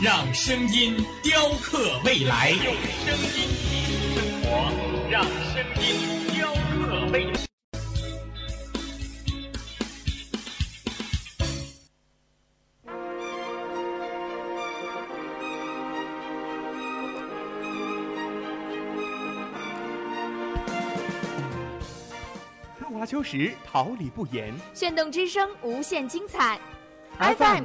让声音雕刻未来。用声音技术生活，让声音雕刻未来。春华秋实，桃李不言。炫动之声，无限精彩。FM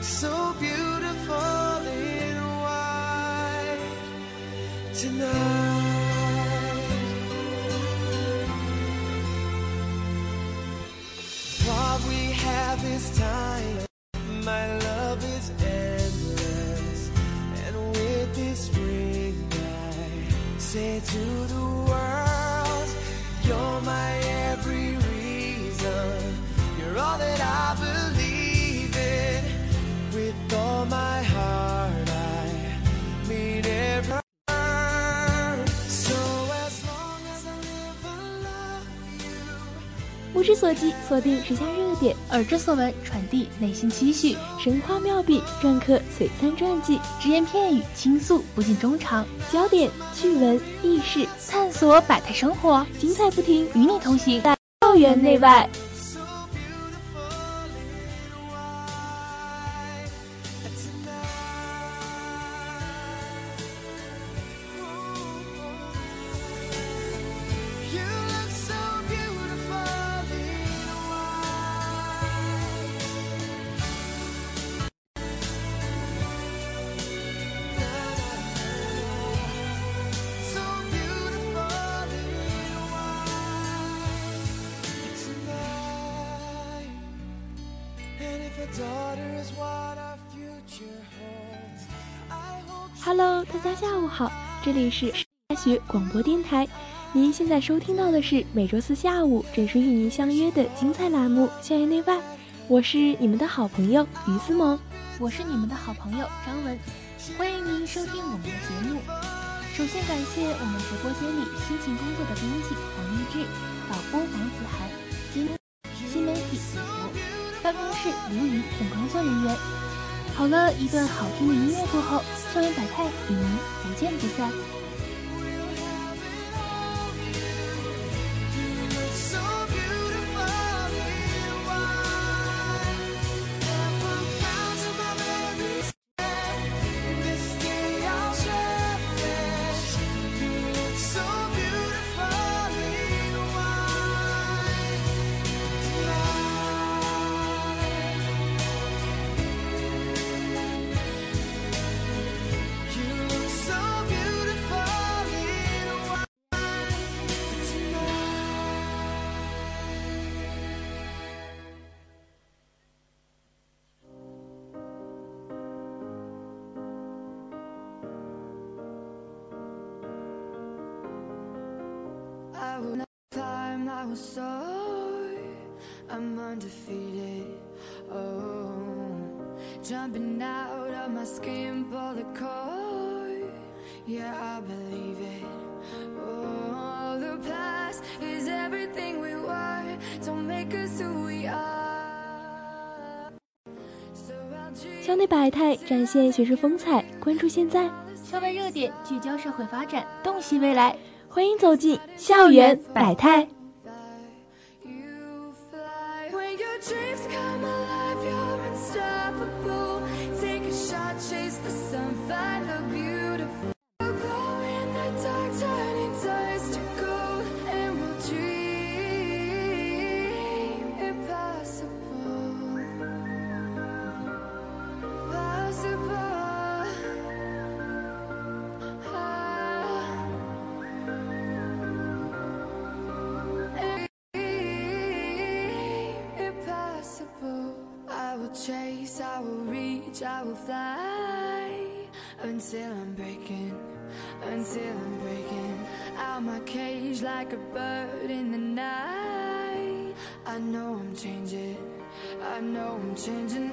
Look so beautiful in white tonight. What we have is time. My love is endless. And with this ring, I say to the 目之所及，锁定时下热点；耳之所闻，传递内心期许。神话妙笔，篆刻璀璨传记，只言片语倾诉不尽衷肠。焦点、趣闻、轶事，探索百态生活，精彩不停，与你同行在校园内外。Hello，大家下午好，这里是大学广播电台。您现在收听到的是每周四下午准时与您相约的精彩栏目《校园内外》，我是你们的好朋友于思萌。我是你们的好朋友张文，欢迎您收听我们的节目。首先感谢我们直播间里辛勤工作的编辑黄励志、导播王子涵、是刘芸等工作人员。好了一段好听的音乐过后，校园百态与您不见不散。Will soar. I'm undefeated. Oh, jumping out of my skin, pull the cord. Yeah, I believe it. Oh, the past is everything we were. Don't make us who we are. So I'll dream 校内百态，展现学术风采。关注现在，校外热点，聚焦社会发展，洞悉未来。欢迎走进校园百态。I will fly until I'm breaking, until I'm breaking out my cage like a bird in the night. I know I'm changing, I know I'm changing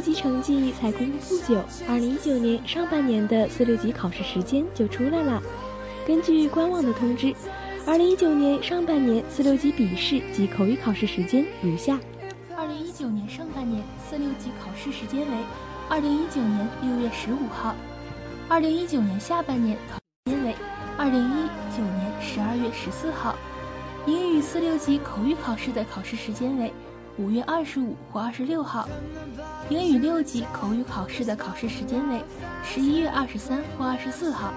六级成绩才公布不久，二零一九年上半年的四六级考试时间就出来了。根据官网的通知，二零一九年上半年四六级笔试及口语考试时间如下：二零一九年上半年四六级考试时间为二零一九年六月十五号，二零一九年下半年考试时间为二零一九年十二月十四号。英语四六级口语考试的考试时间为五月二十五或二十六号。英语六级口语考试的考试时间为十一月二十三或二十四号。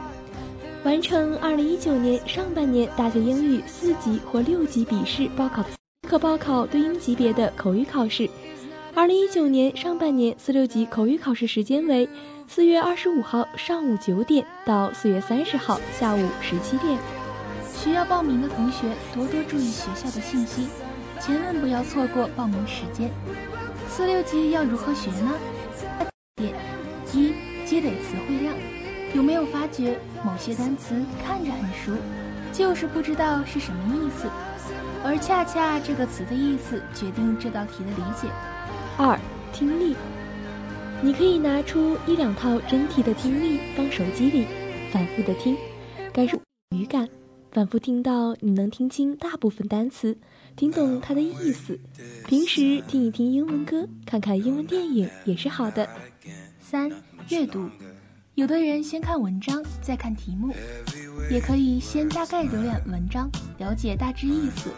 完成二零一九年上半年大学英语四级或六级笔试报考，可报考对应级别的口语考试。二零一九年上半年四六级口语考试时间为四月二十五号上午九点到四月三十号下午十七点。需要报名的同学多多注意学校的信息，千万不要错过报名时间。四六级要如何学呢？点一，积累词汇量。有没有发觉某些单词看着很熟，就是不知道是什么意思？而恰恰这个词的意思决定这道题的理解。二、听力，你可以拿出一两套真题的听力放手机里，反复的听，感受语感，反复听到你能听清大部分单词，听懂它的意思。平时听一听英文歌，看看英文电影也是好的。三、阅读。有的人先看文章，再看题目，也可以先大概浏览文章，了解大致意思，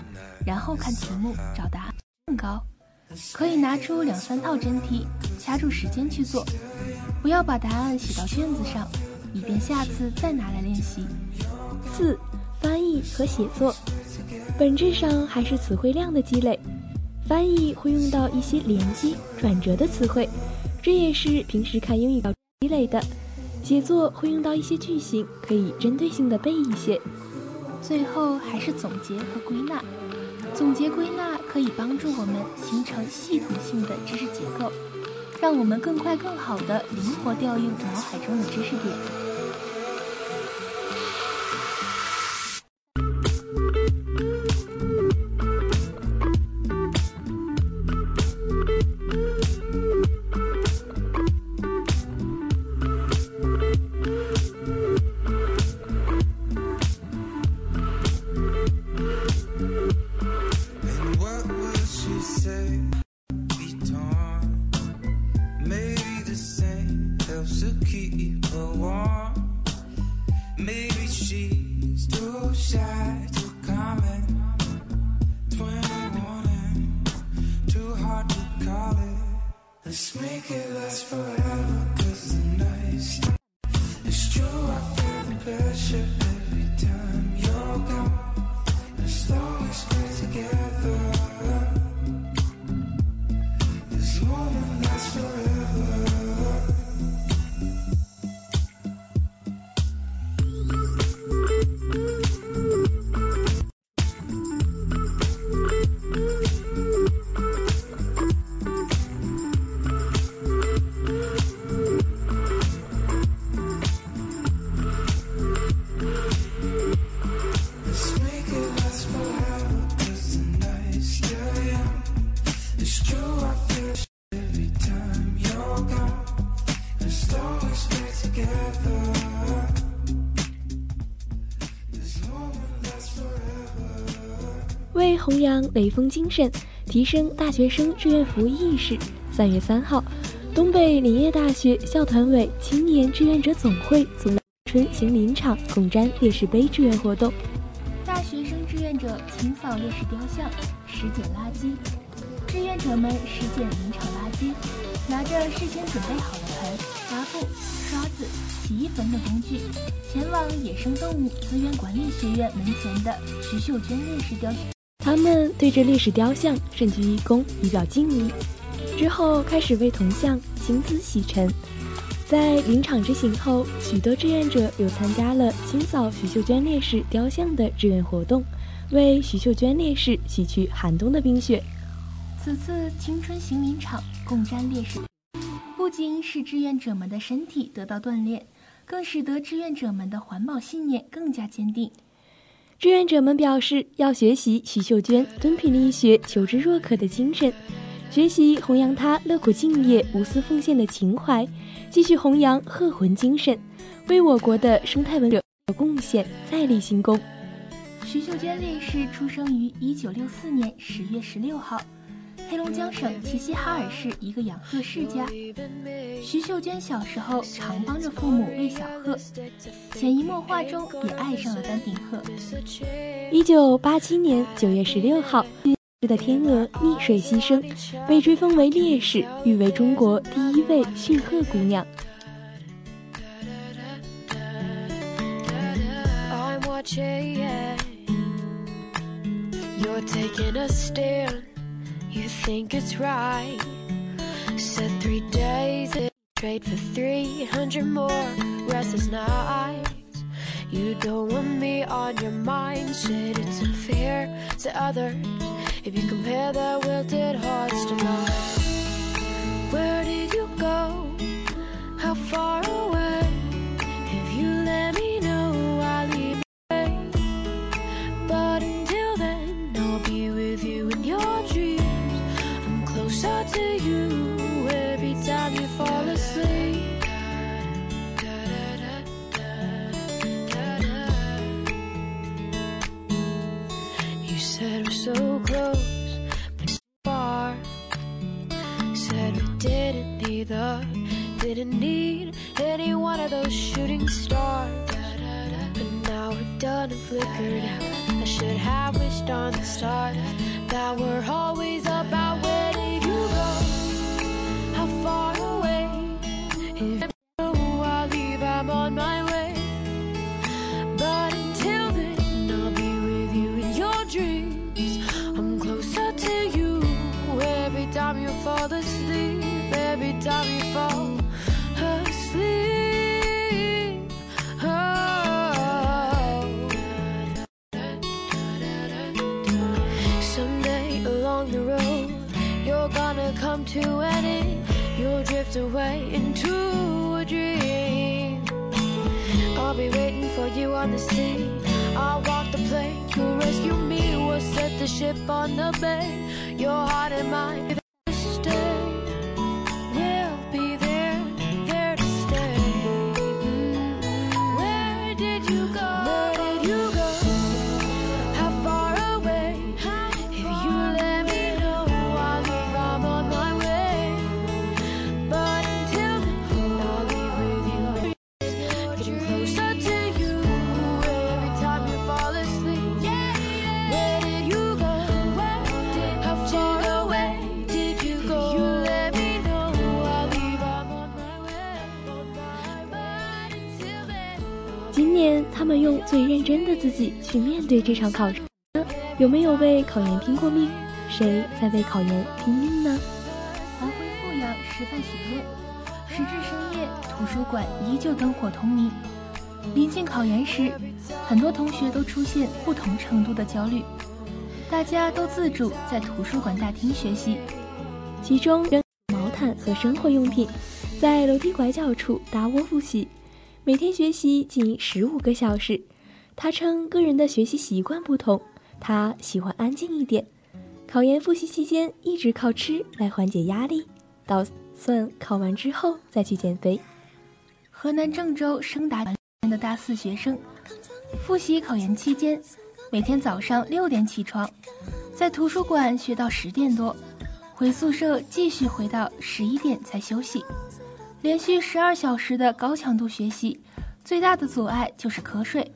然后看题目找答案更高。可以拿出两三套真题，掐住时间去做，不要把答案写到卷子上，以便下次再拿来练习。四、翻译和写作，本质上还是词汇量的积累。翻译会用到一些连接、转折的词汇，这也是平时看英语要积累的。写作会用到一些句型，可以针对性的背一些。最后还是总结和归纳。总结归纳可以帮助我们形成系统性的知识结构，让我们更快、更好的灵活调用脑海中的知识点。弘扬雷锋精神，提升大学生志愿服务意识，三月三号，东北林业大学校团委青年志愿者总会组春行林场共瞻烈士碑志愿活动。大学生志愿者清扫烈士雕像，拾捡垃圾。志愿者们拾捡林场垃圾，拿着事先准备好的盆、抹布、刷子、洗衣粉等工具，前往野生动物资源管理学院门前的徐秀娟烈士雕像。他们对着烈士雕像深鞠一躬，以表敬意。之后开始为铜像亲自洗尘。在林场之行后，许多志愿者又参加了清扫徐秀娟烈士雕像的志愿活动，为徐秀娟烈士洗去寒冬的冰雪。此次青春行林场共瞻烈士，不仅使志愿者们的身体得到锻炼，更使得志愿者们的环保信念更加坚定。志愿者们表示，要学习徐秀娟敦品力学、求知若渴的精神，学习弘扬她乐苦敬业、无私奉献的情怀，继续弘扬鹤魂精神，为我国的生态文有贡献再立新功。徐秀娟烈士出生于一九六四年十月十六号。黑龙江省齐齐哈尔市一个养鹤世家，徐秀娟小时候常帮着父母喂小鹤，潜移默化中也爱上了丹顶鹤。一九八七年九月十六号，的天鹅溺水牺牲，被追封为烈士，誉为中国第一位驯鹤姑娘。You think it's right. Said three days, trade for 300 more restless nights. You don't want me on your mind. Said it's unfair to others if you compare their wilted hearts to mine. Where did you go? How far away? Didn't need any one of those shooting stars. But now we're done and flickered out. I should have wished on the stars that we're always about where did you go? How far away? If away into a dream. I'll be waiting for you on the sea. I'll walk the plank, you'll rescue me. We'll set the ship on the bay. Your heart and mine. 最认真的自己去面对这场考试。有没有为考研拼过命？谁在为考研拼命呢？安徽阜阳师范学院，时至深夜，图书馆依旧灯火通明。临近考研时，很多同学都出现不同程度的焦虑，大家都自主在图书馆大厅学习，其中毛毯和生活用品，在楼梯拐角处搭窝复习，每天学习近十五个小时。他称个人的学习习惯不同，他喜欢安静一点。考研复习期间一直靠吃来缓解压力，打算考完之后再去减肥。河南郑州升达的大四学生，复习考研期间，每天早上六点起床，在图书馆学到十点多，回宿舍继续回到十一点才休息。连续十二小时的高强度学习，最大的阻碍就是瞌睡。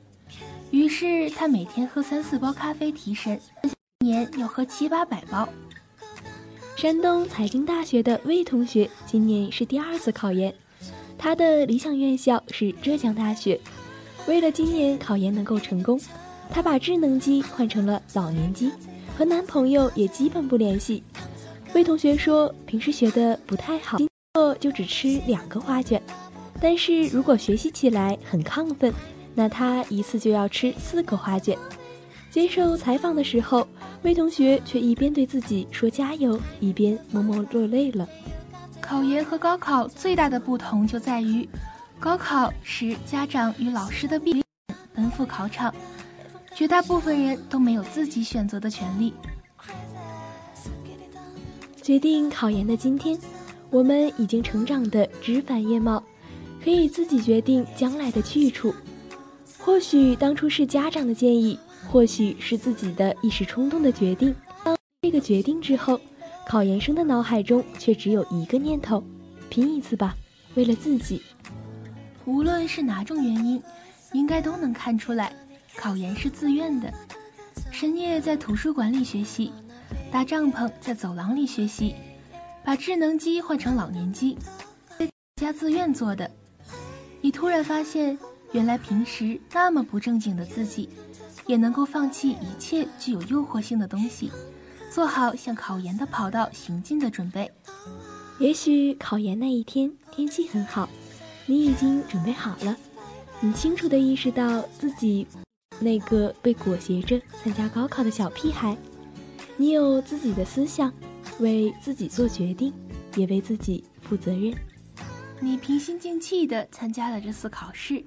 于是他每天喝三四包咖啡提神，一年要喝七八百包。山东财经大学的魏同学今年是第二次考研，他的理想院校是浙江大学。为了今年考研能够成功，他把智能机换成了老年机，和男朋友也基本不联系。魏同学说，平时学的不太好，今后就只吃两个花卷，但是如果学习起来很亢奋。那他一次就要吃四个花卷。接受采访的时候，魏同学却一边对自己说加油，一边默默落泪了。考研和高考最大的不同就在于，高考时家长与老师的逼奔赴考场，绝大部分人都没有自己选择的权利。决定考研的今天，我们已经成长的枝繁叶茂，可以自己决定将来的去处。或许当初是家长的建议，或许是自己的一时冲动的决定。当这个决定之后，考研生的脑海中却只有一个念头：拼一次吧，为了自己。无论是哪种原因，应该都能看出来，考研是自愿的。深夜在图书馆里学习，搭帐篷在走廊里学习，把智能机换成老年机，家自愿做的。你突然发现。原来平时那么不正经的自己，也能够放弃一切具有诱惑性的东西，做好向考研的跑道行进的准备。也许考研那一天天气很好，你已经准备好了，你清楚地意识到自己那个被裹挟着参加高考的小屁孩，你有自己的思想，为自己做决定，也为自己负责任。你平心静气地参加了这次考试。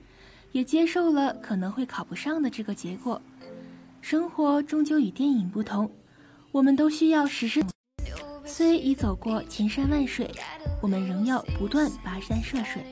也接受了可能会考不上的这个结果。生活终究与电影不同，我们都需要实施。虽已走过千山万水，我们仍要不断跋山涉水。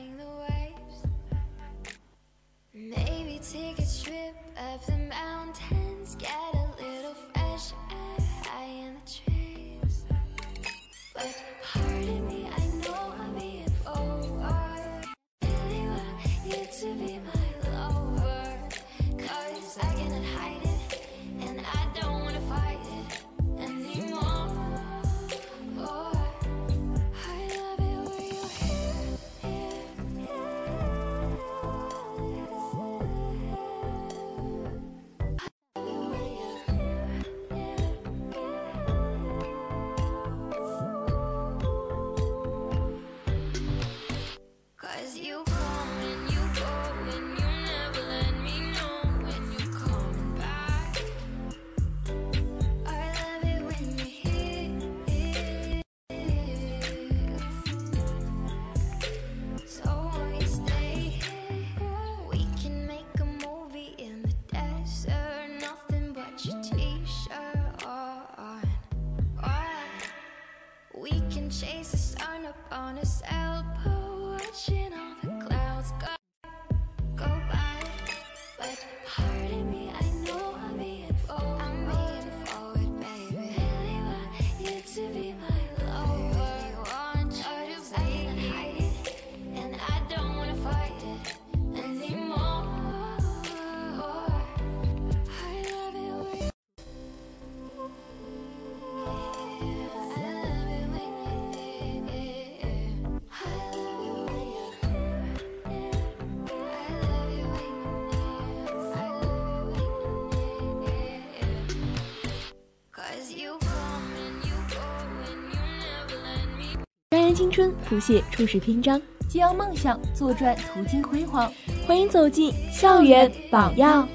青春谱写初始篇章，激扬梦想作传途经辉煌。欢迎走进校园榜样。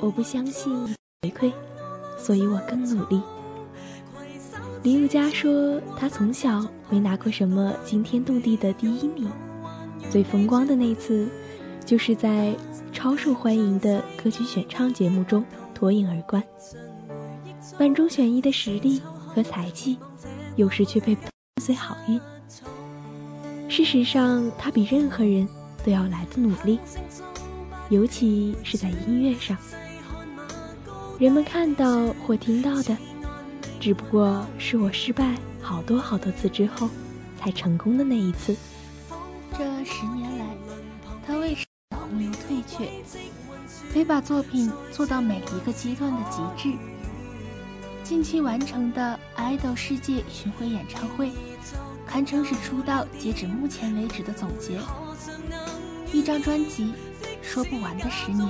我不相信回馈，所以我更努力。林宥嘉说，他从小没拿过什么惊天动地的第一名，最风光的那次，就是在超受欢迎的歌曲选唱节目中脱颖而冠。万中选一的实力和才气，有时却被伴随好运。事实上，他比任何人都要来的努力，尤其是在音乐上。人们看到或听到的，只不过是我失败好多好多次之后才成功的那一次。这十年来，他为洪流退却，非把作品做到每一个阶段的极致。近期完成的《idol 世界巡回演唱会》，堪称是出道截止目前为止的总结。一张专辑，说不完的十年，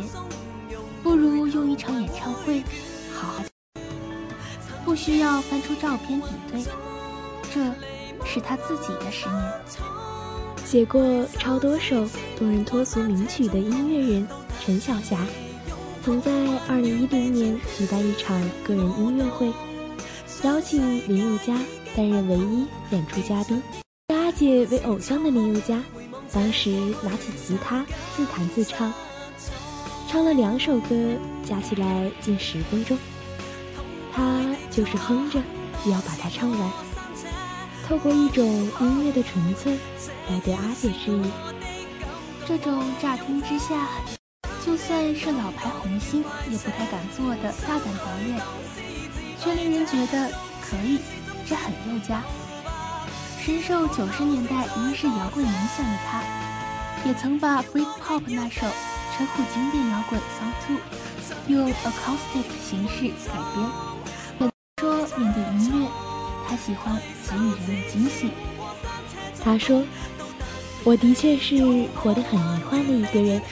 不如用一场演唱会好好。不需要翻出照片比对，这是他自己的十年。写过超多首动人脱俗名曲的音乐人陈小霞，曾在2010年举办一场个人音乐会，邀请林宥嘉担任唯一演出嘉宾。以阿姐为偶像的林宥嘉，当时拿起吉他自弹自唱，唱了两首歌，加起来近十分钟。他就是哼着，也要把它唱完。透过一种音乐的纯粹来对阿姐示意，这种乍听之下，就算是老牌红星也不太敢做的大胆表演，却令人觉得可以，这很宥嘉。深受九十年代英式摇滚影响的他，也曾把 Britpop 那首称呼经典摇滚《Song Two》用 acoustic 形式改编。说面对音乐，他喜欢给予人们惊喜。他说：“我的确是活得很迷幻的一个人，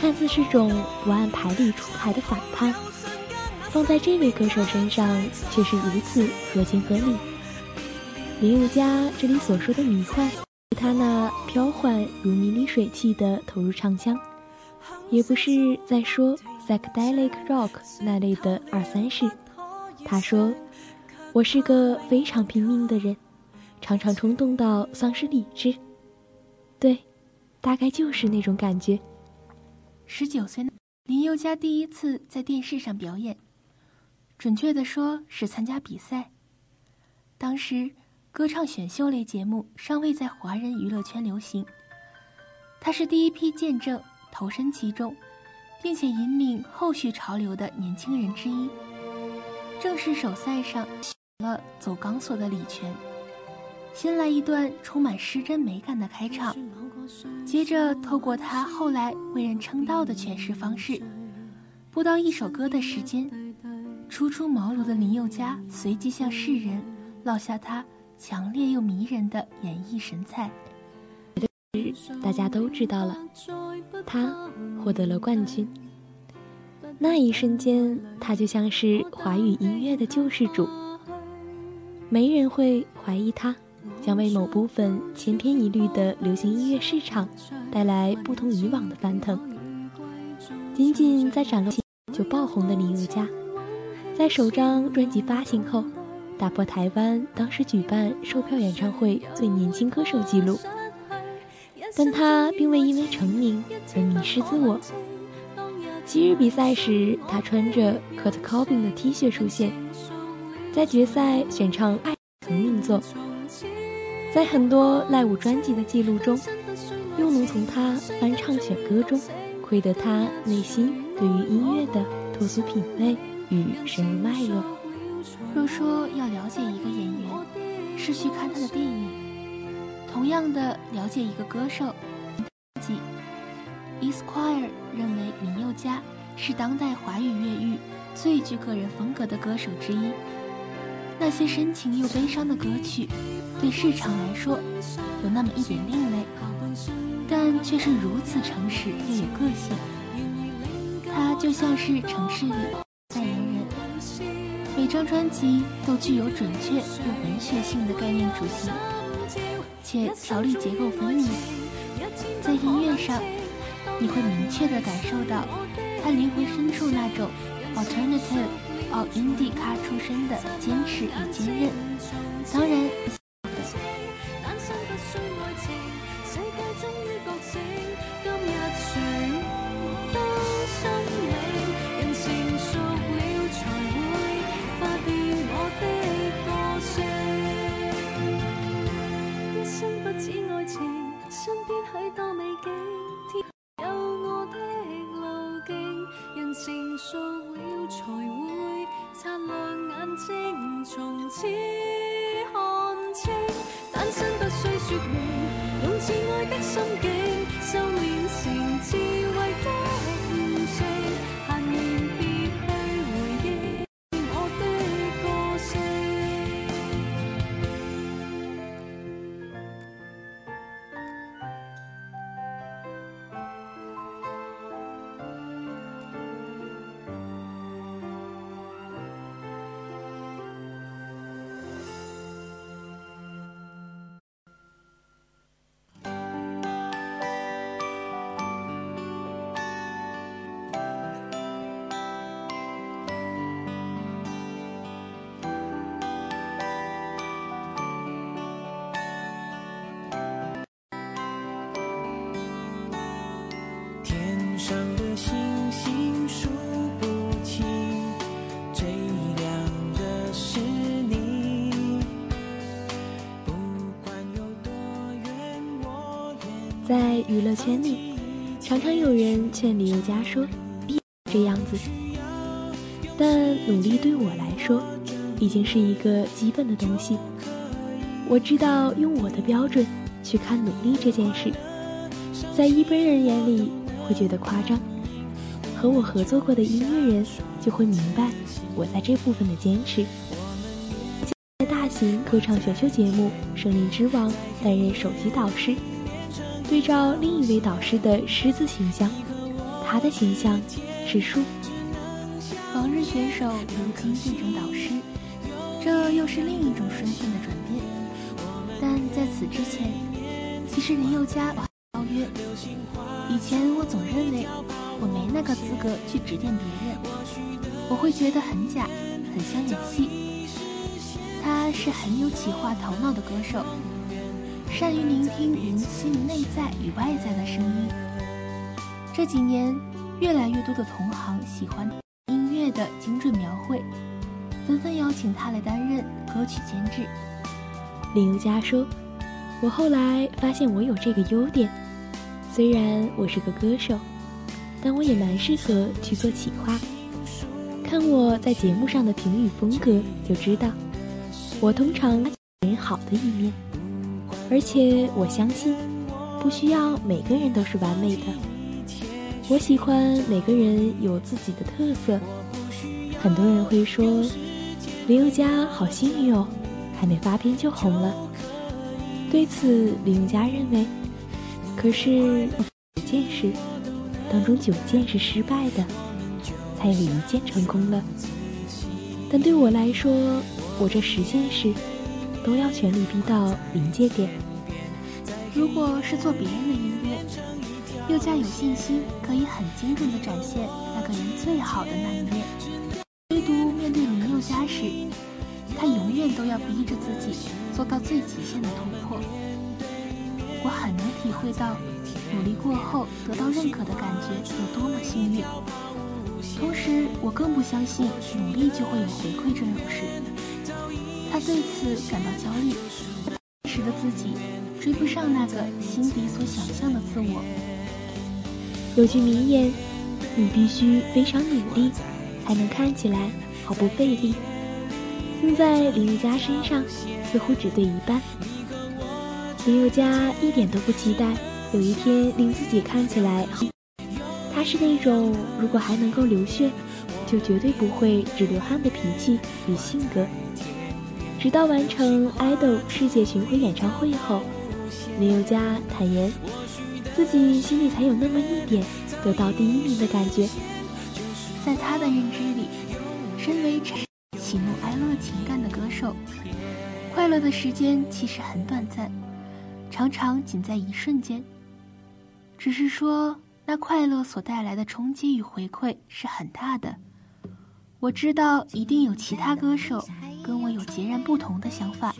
看似是种不按牌理出牌的反叛，放在这位歌手身上却是如此合情合理。”林宥嘉这里所说的迷幻，是他那飘缓如迷离水汽的投入唱腔，也不是在说 psychedelic rock 那类的二三事。他说：“我是个非常拼命的人，常常冲动到丧失理智。对，大概就是那种感觉。”十九岁，林宥嘉第一次在电视上表演，准确的说是参加比赛。当时，歌唱选秀类节目尚未在华人娱乐圈流行，他是第一批见证、投身其中，并且引领后续潮流的年轻人之一。正式首赛上，了走钢索的李泉，先来一段充满失真美感的开场，接着透过他后来为人称道的诠释方式，不到一首歌的时间，初出茅庐的林宥嘉随即向世人落下他强烈又迷人的演绎神采。大家都知道了，他获得了冠军。那一瞬间，他就像是华语音乐的救世主。没人会怀疑他将为某部分千篇一律的流行音乐市场带来不同以往的翻腾。仅仅在崭露就爆红的林宥嘉，在首张专辑发行后，打破台湾当时举办售票演唱会最年轻歌手纪录。但他并未因为成名而迷失自我。昔日比赛时，他穿着 Kurt Cobain 的 T 恤出现，在决赛选唱《爱》曾名作，在很多 live 专辑的记录中，又能从他翻唱选歌中窥得他内心对于音乐的脱俗品味与深入脉络。若说要了解一个演员，是去看他的电影。同样的，了解一个歌手，Esquire 认为林宥嘉是当代华语乐域最具个人风格的歌手之一。那些深情又悲伤的歌曲，对市场来说有那么一点另类，但却是如此诚实又有个性。他就像是城市里在，每张专辑都具有准确又文学性的概念主题，且条例结构分明。在音乐上，你会明确地感受到他灵魂深处那种 alternative 哦，indie 咖出身的坚持与坚韧，当然。成熟了才会擦亮眼睛，从此看清。单身不需说明，用挚爱的心境，修炼成智慧。在娱乐圈里，常常有人劝李宥嘉说：“别这样子。”但努力对我来说，已经是一个基本的东西。我知道用我的标准去看努力这件事，在一般人眼里会觉得夸张。和我合作过的音乐人就会明白我在这部分的坚持。在大型歌唱选秀节目《声林之王》担任首席导师。对照另一位导师的狮子形象，他的形象是树。往日选手如今变成导师，这又是另一种身份的转变。但在此之前，其实林宥嘉邀约。以前我总认为我没那个资格去指点别人，我会觉得很假，很像演戏。他是很有企划头脑的歌手。善于聆听人性内在与外在的声音。这几年，越来越多的同行喜欢音乐的精准描绘，纷纷邀请他来担任歌曲监制。林宥嘉说：“我后来发现我有这个优点，虽然我是个歌手，但我也蛮适合去做企划。看我在节目上的评语风格就知道，我通常人好的一面。”而且我相信，不需要每个人都是完美的。我喜欢每个人有自己的特色。很多人会说，林宥嘉好幸运哦，还没发片就红了。对此，林宥嘉认为，可是十件事当中九件是失败的，才有一件成功了。但对我来说，我这十件事。都要全力逼到临界点。如果是做别人的音乐，宥嘉有信心可以很精准地展现那个人最好的那一面。唯独面对林宥嘉时，他永远都要逼着自己做到最极限的突破。我很能体会到努力过后得到认可的感觉有多么幸运。同时，我更不相信努力就会有回馈这种事。他对此感到焦虑，时的自己追不上那个心底所想象的自我。有句名言：“你必须非常努力，才能看起来毫不费力。”用在林宥嘉身上似乎只对一半。林宥嘉一点都不期待有一天令自己看起来，他是那种如果还能够流血，就绝对不会只流汗的脾气与性格。直到完成《idol》世界巡回演唱会后，林宥嘉坦言，自己心里才有那么一点得到第一名的感觉。在他的认知里，身为喜怒哀乐情感的歌手，快乐的时间其实很短暂，常常仅在一瞬间。只是说，那快乐所带来的冲击与回馈是很大的。我知道，一定有其他歌手。跟我有截然不同的想法，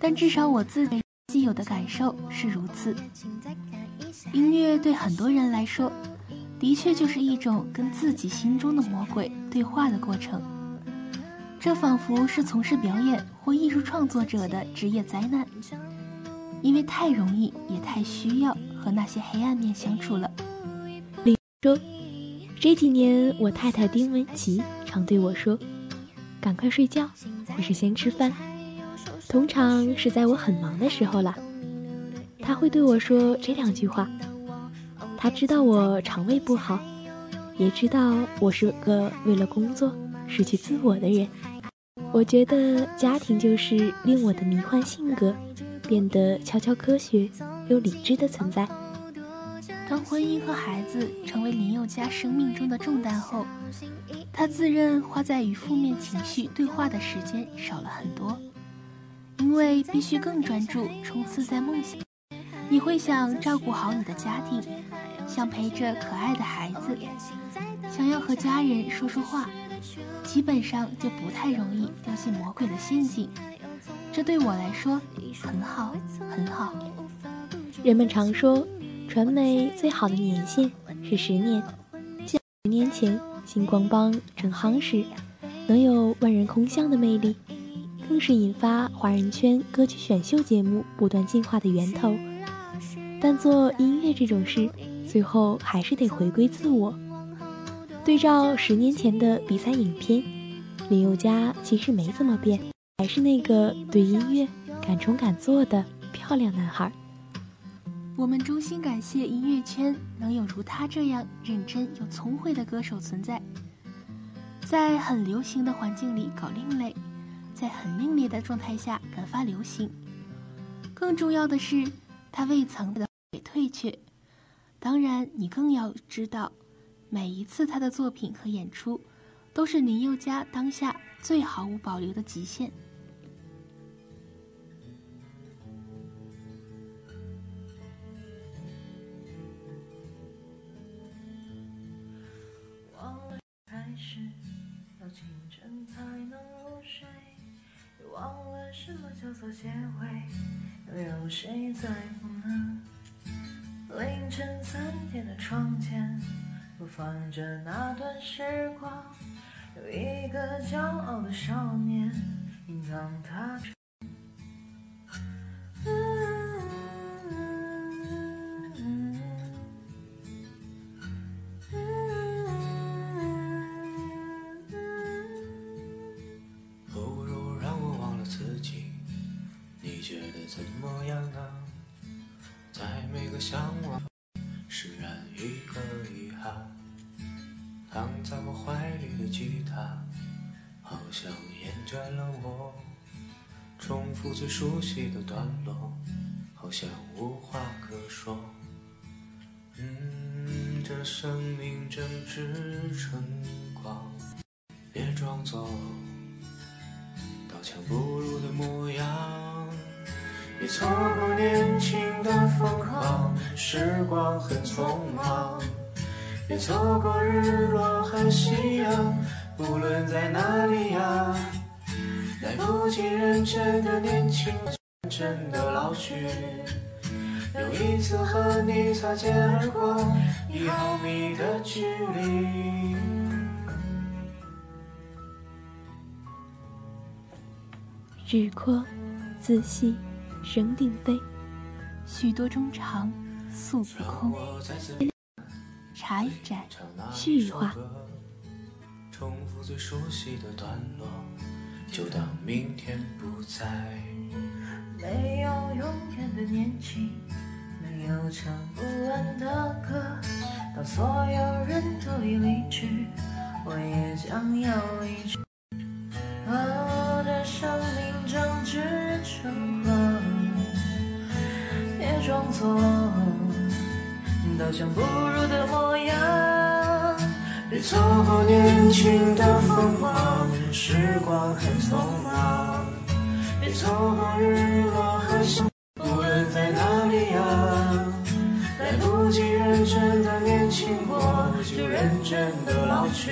但至少我自己既有的感受是如此。音乐对很多人来说，的确就是一种跟自己心中的魔鬼对话的过程。这仿佛是从事表演或艺术创作者的职业灾难，因为太容易也太需要和那些黑暗面相处了。李说：“这几年，我太太丁文琪常对我说。”赶快睡觉，或是先吃饭。通常是在我很忙的时候了，他会对我说这两句话。他知道我肠胃不好，也知道我是个为了工作失去自我的人。我觉得家庭就是令我的迷幻性格变得悄悄科学又理智的存在。当婚姻和孩子成为林宥嘉生命中的重担后，他自认花在与负面情绪对话的时间少了很多，因为必须更专注冲刺在梦想。你会想照顾好你的家庭，想陪着可爱的孩子，想要和家人说说话，基本上就不太容易掉进魔鬼的陷阱。这对我来说很好，很好。人们常说。传媒最好的年限是十年，像十年前星光帮正夯时，能有万人空巷的魅力，更是引发华人圈歌曲选秀节目不断进化的源头。但做音乐这种事，最后还是得回归自我。对照十年前的比赛影片，林宥嘉其实没怎么变，还是那个对音乐敢冲敢做的漂亮男孩。我们衷心感谢音乐圈能有如他这样认真又聪慧的歌手存在，在很流行的环境里搞另类，在很另类的状态下敢发流行。更重要的是，他未曾的退却。当然，你更要知道，每一次他的作品和演出，都是林宥嘉当下最毫无保留的极限。什么叫做结尾，又有谁在乎呢？凌晨三点的窗前，播放着那段时光，有一个骄傲的少年，隐藏他。别装作刀枪不入的模样。别错过年轻的疯狂，时光很匆忙。别错过日落和夕阳，不论在哪里呀。来不及认真的年轻，真的老去。又一次和你擦肩而过，一毫米的距离。日阔，自西，声鼎飞。许多衷肠，诉不空。茶一盏，絮一话。重复最熟悉的段落。就当明天不在。没有永远的年轻，没有唱不完的歌。当所有人都已离去，我也将要离去。我的生命正值春光，别装作刀枪不入的模样。别错过年轻的疯狂，时光很匆忙。别错过日落和夕，无论在哪里呀。来不及认真的年轻过，就认真的老去。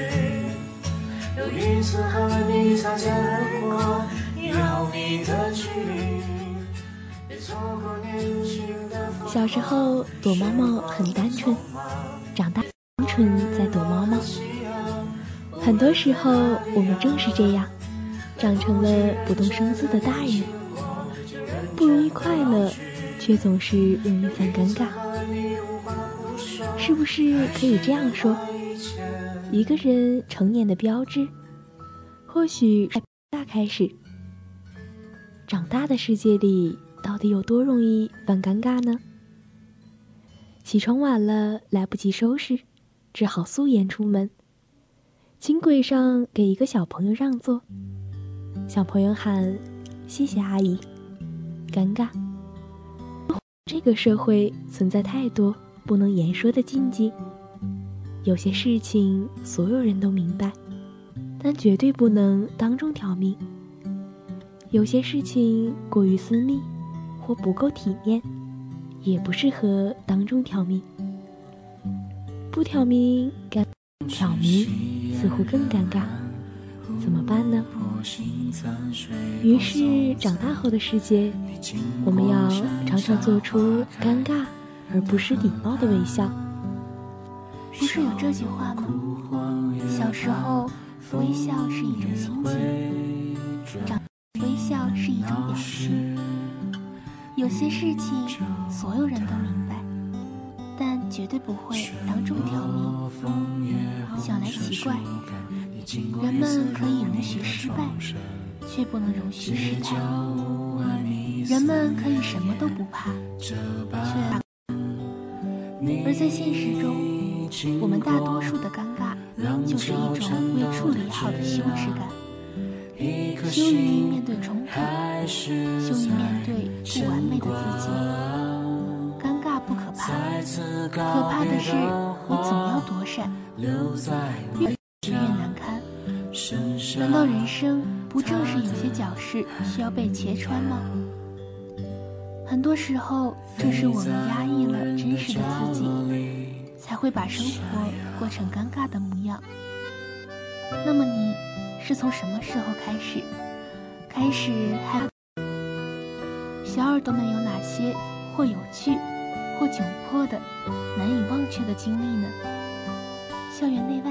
有一次和你擦肩而过，一毫米的距离。小时候躲猫猫很单纯，长大单纯在躲猫猫。很多时候我们正是这样，长成了不动声色的大人，不容易快乐，却总是容易犯尴尬。是不是可以这样说？一个人成年的标志，或许在大开始。长大的世界里，到底有多容易犯尴尬呢？起床晚了，来不及收拾，只好素颜出门。轻轨上给一个小朋友让座，小朋友喊：“谢谢阿姨。”尴尬。这个社会存在太多不能言说的禁忌，有些事情所有人都明白，但绝对不能当众挑明；有些事情过于私密或不够体面，也不适合当众挑明。不挑明，尴；挑明，似乎更尴尬。怎么办呢？于是，长大后的世界，我们要常常做出尴尬而不失礼貌的微笑。不是有这句话吗？小时候，微笑是一种心情；长，微笑是一种表情。有些事情，所有人都明白，但绝对不会当众挑明。想来奇怪。人们可以容许失败，却不能容许失态。人们可以什么都不怕，却而在现实中，我们大多数的尴尬就是一种未处理好的羞耻感，羞于面对冲突，羞于面对不完美的自己。尴尬不可怕，可怕的是你总要躲闪。越越难堪，难道人生不正是有些角事需要被揭穿吗？很多时候，正是我们压抑了真实的自己，才会把生活过成尴尬的模样。那么，你是从什么时候开始，开始害怕？小耳朵们有哪些或有趣，或窘迫的、难以忘却的经历呢？校园内外。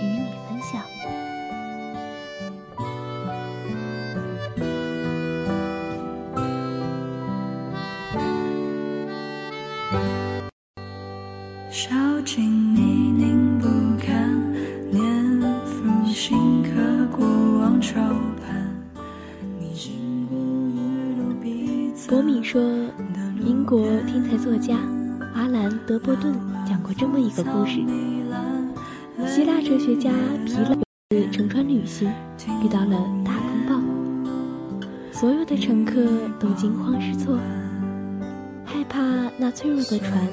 与你分享。说，英国天才作家阿兰·德波顿讲过这么一个故事。希腊哲学家皮勒乘船旅行，遇到了大风暴，所有的乘客都惊慌失措，害怕那脆弱的船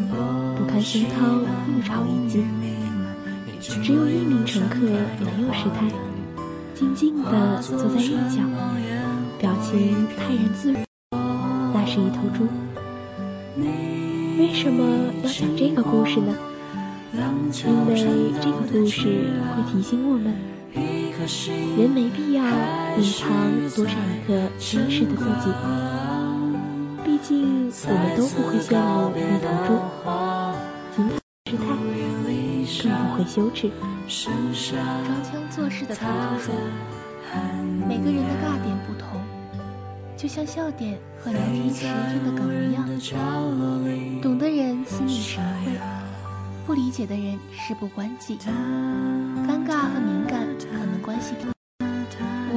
不堪惊涛入潮一击。只有一名乘客没有失态，静静地坐在一角，表情泰然自若。是一头猪。为什么要讲这个故事呢？因为这个故事会提醒我们，人没必要隐藏多闪一个真实的自己。毕竟我们都不会羡慕那头猪，尽管失态，更不会羞耻。装腔作势的图图说：“每个人的尬点不同，就像笑点和聊天时用的梗一样，懂的人心领神会，不理解的人事不关己。尴尬和敏感可能关系。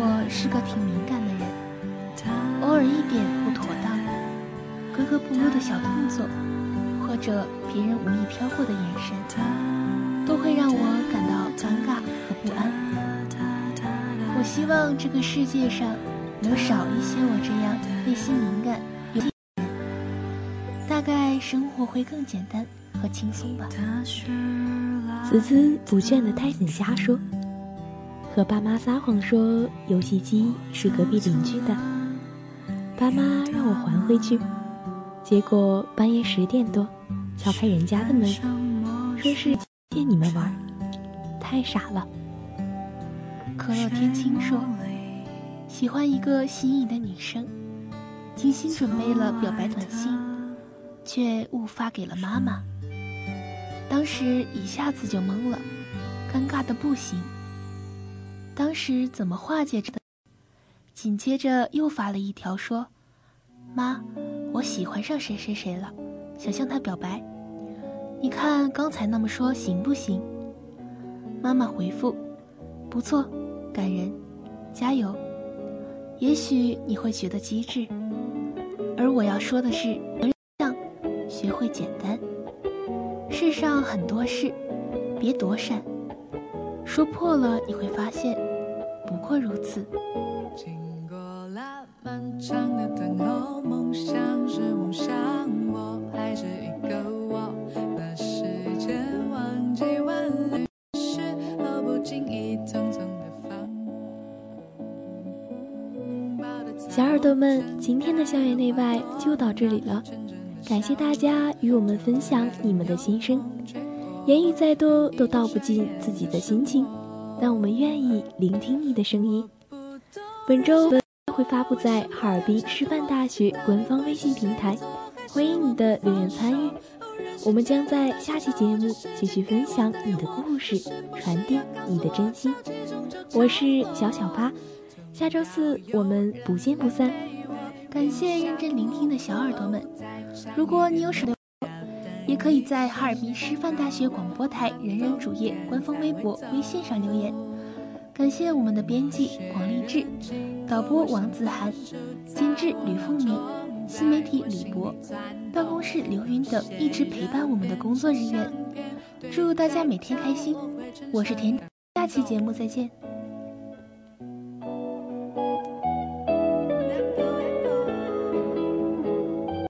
我是个挺敏感的人，偶尔一点不妥当，格格不入的小动作，或者别人无意飘过的眼神，都会让我感到尴尬和不安。我希望这个世界上。能少一些我这样内心敏感、有人，大概生活会更简单和轻松吧。孜孜不倦的太子瞎说，和爸妈撒谎说游戏机是隔壁邻居的，爸妈让我还回去。结果半夜十点多，敲开人家的门，说是借你们玩，太傻了。可乐天青说，喜欢一个心仪的女生，精心准备了表白短信，却误发给了妈妈。当时一下子就懵了，尴尬的不行。当时怎么化解这？紧接着又发了一条说：“妈。”我喜欢上谁谁谁了，想向他表白。你看刚才那么说行不行？妈妈回复：不错，感人，加油。也许你会觉得机智，而我要说的是，让学会简单。世上很多事，别躲闪。说破了你会发现，不过如此。经过了漫长的等候，梦想。小耳朵们，今天的校园内外就到这里了。感谢大家与我们分享你们的心声，言语再多都道不尽自己的心情，但我们愿意聆听你的声音。本周会发布在哈尔滨师范大学官方微信平台，欢迎你的留言参与。我们将在下期节目继续分享你的故事，传递你的真心。我是小小八。下周四我们不见不散。感谢认真聆听的小耳朵们，如果你有什么，也可以在哈尔滨师范大学广播台人人主页官方微博、微信上留言。感谢我们的编辑黄立志，导播王子涵，监制吕凤鸣，新媒体李博，办公室刘云等一直陪伴我们的工作人员。祝大家每天开心！我是甜，下期节目再见。